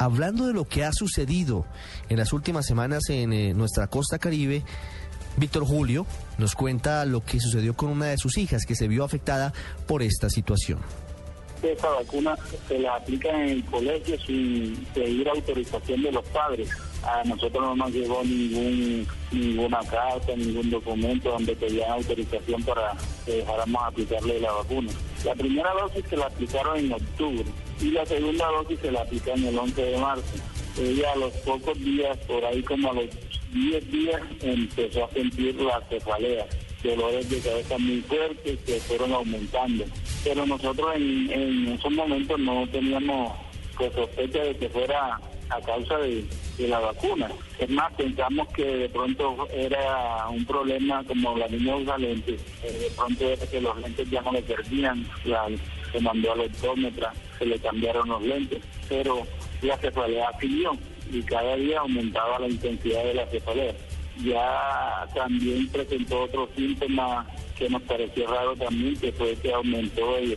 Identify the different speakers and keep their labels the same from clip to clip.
Speaker 1: hablando de lo que ha sucedido en las últimas semanas en eh, nuestra costa caribe, Víctor Julio nos cuenta lo que sucedió con una de sus hijas que se vio afectada por esta situación.
Speaker 2: Esta vacuna se la aplica en el colegio sin pedir autorización de los padres. A nosotros no nos llegó ningún ninguna carta, ningún documento donde pedían autorización para que dejáramos aplicarle la vacuna. La primera dosis se la aplicaron en octubre y la segunda dosis se la aplicaron el 11 de marzo. Ella a los pocos días, por ahí como a los 10 días, empezó a sentir la cefalea, dolores de cabeza muy fuertes que fueron aumentando. Pero nosotros en, en esos momentos no teníamos pues, sospecha de que fuera a causa de, la vacuna. Es más, pensamos que de pronto era un problema como la niña usa lentes, de pronto era que los lentes ya no le perdían, se mandó al optómetra, se le cambiaron los lentes, pero la cefalea siguió y cada día aumentaba la intensidad de la cefalea. Ya también presentó otro síntoma que nos pareció raro también, que fue que aumentó el,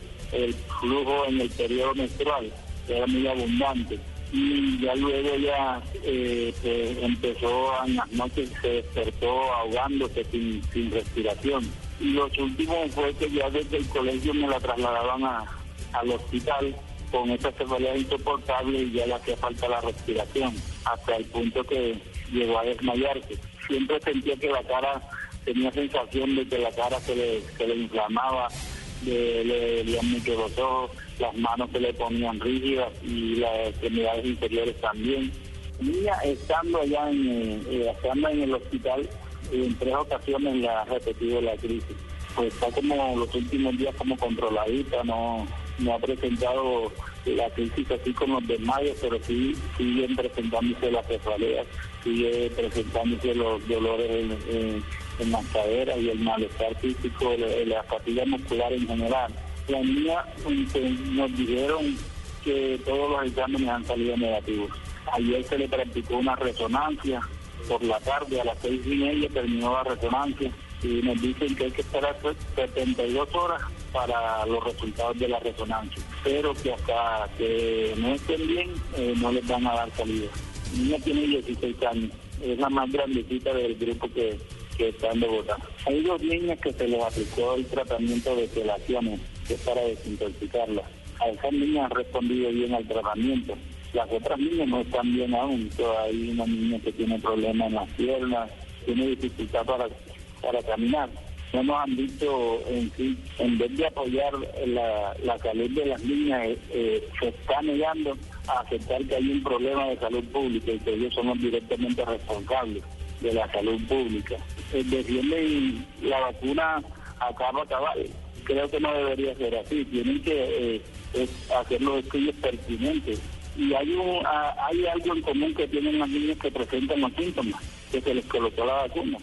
Speaker 2: flujo en el periodo menstrual, que era muy abundante y ya luego ya eh, empezó en las noches, se despertó ahogándose sin, sin respiración. Y los últimos fue que ya desde el colegio me la trasladaban a, al hospital con esa cefalea insoportable y ya le hacía falta la respiración, hasta el punto que llegó a desmayarse. Siempre sentía que la cara, tenía sensación de que la cara se le, se le inflamaba, le, le, le mucho los las manos se le ponían rígidas y las extremidades inferiores también. Niña, estando allá en, eh, estando en el hospital, en tres ocasiones le ha repetido la crisis. Pues está como los últimos días como controladita, no, no ha presentado la crisis así como los desmayos, pero sí siguen presentándose las cefaleas, sigue presentándose los dolores en, en, las caderas y el malestar físico, la fatiga muscular en general la niña nos dijeron que todos los exámenes han salido negativos. Ayer se le practicó una resonancia por la tarde, a las seis y media terminó la resonancia y nos dicen que hay que esperar 72 horas para los resultados de la resonancia, pero que hasta que no estén bien eh, no les van a dar salida. La niña tiene 16 años, es la más grandecita del grupo que, que está en Bogotá. Hay dos niñas que se les aplicó el tratamiento de quelaciones que es para desintoxicarla. A esas niñas han respondido bien al tratamiento. Las otras niñas no están bien aún. hay una niña que tiene problemas en las piernas, tiene dificultad para, para caminar. No nos han dicho en sí, en vez de apoyar la, la salud de las niñas, eh, eh, se está negando a aceptar que hay un problema de salud pública y que ellos somos directamente responsables de la salud pública. Eh, defienden la vacuna a cabo cabal creo que no debería ser así. Tienen que eh, hacer los estudios pertinentes. Y hay, un, hay algo en común que tienen las niñas que presentan los síntomas, que se les colocó la vacuna.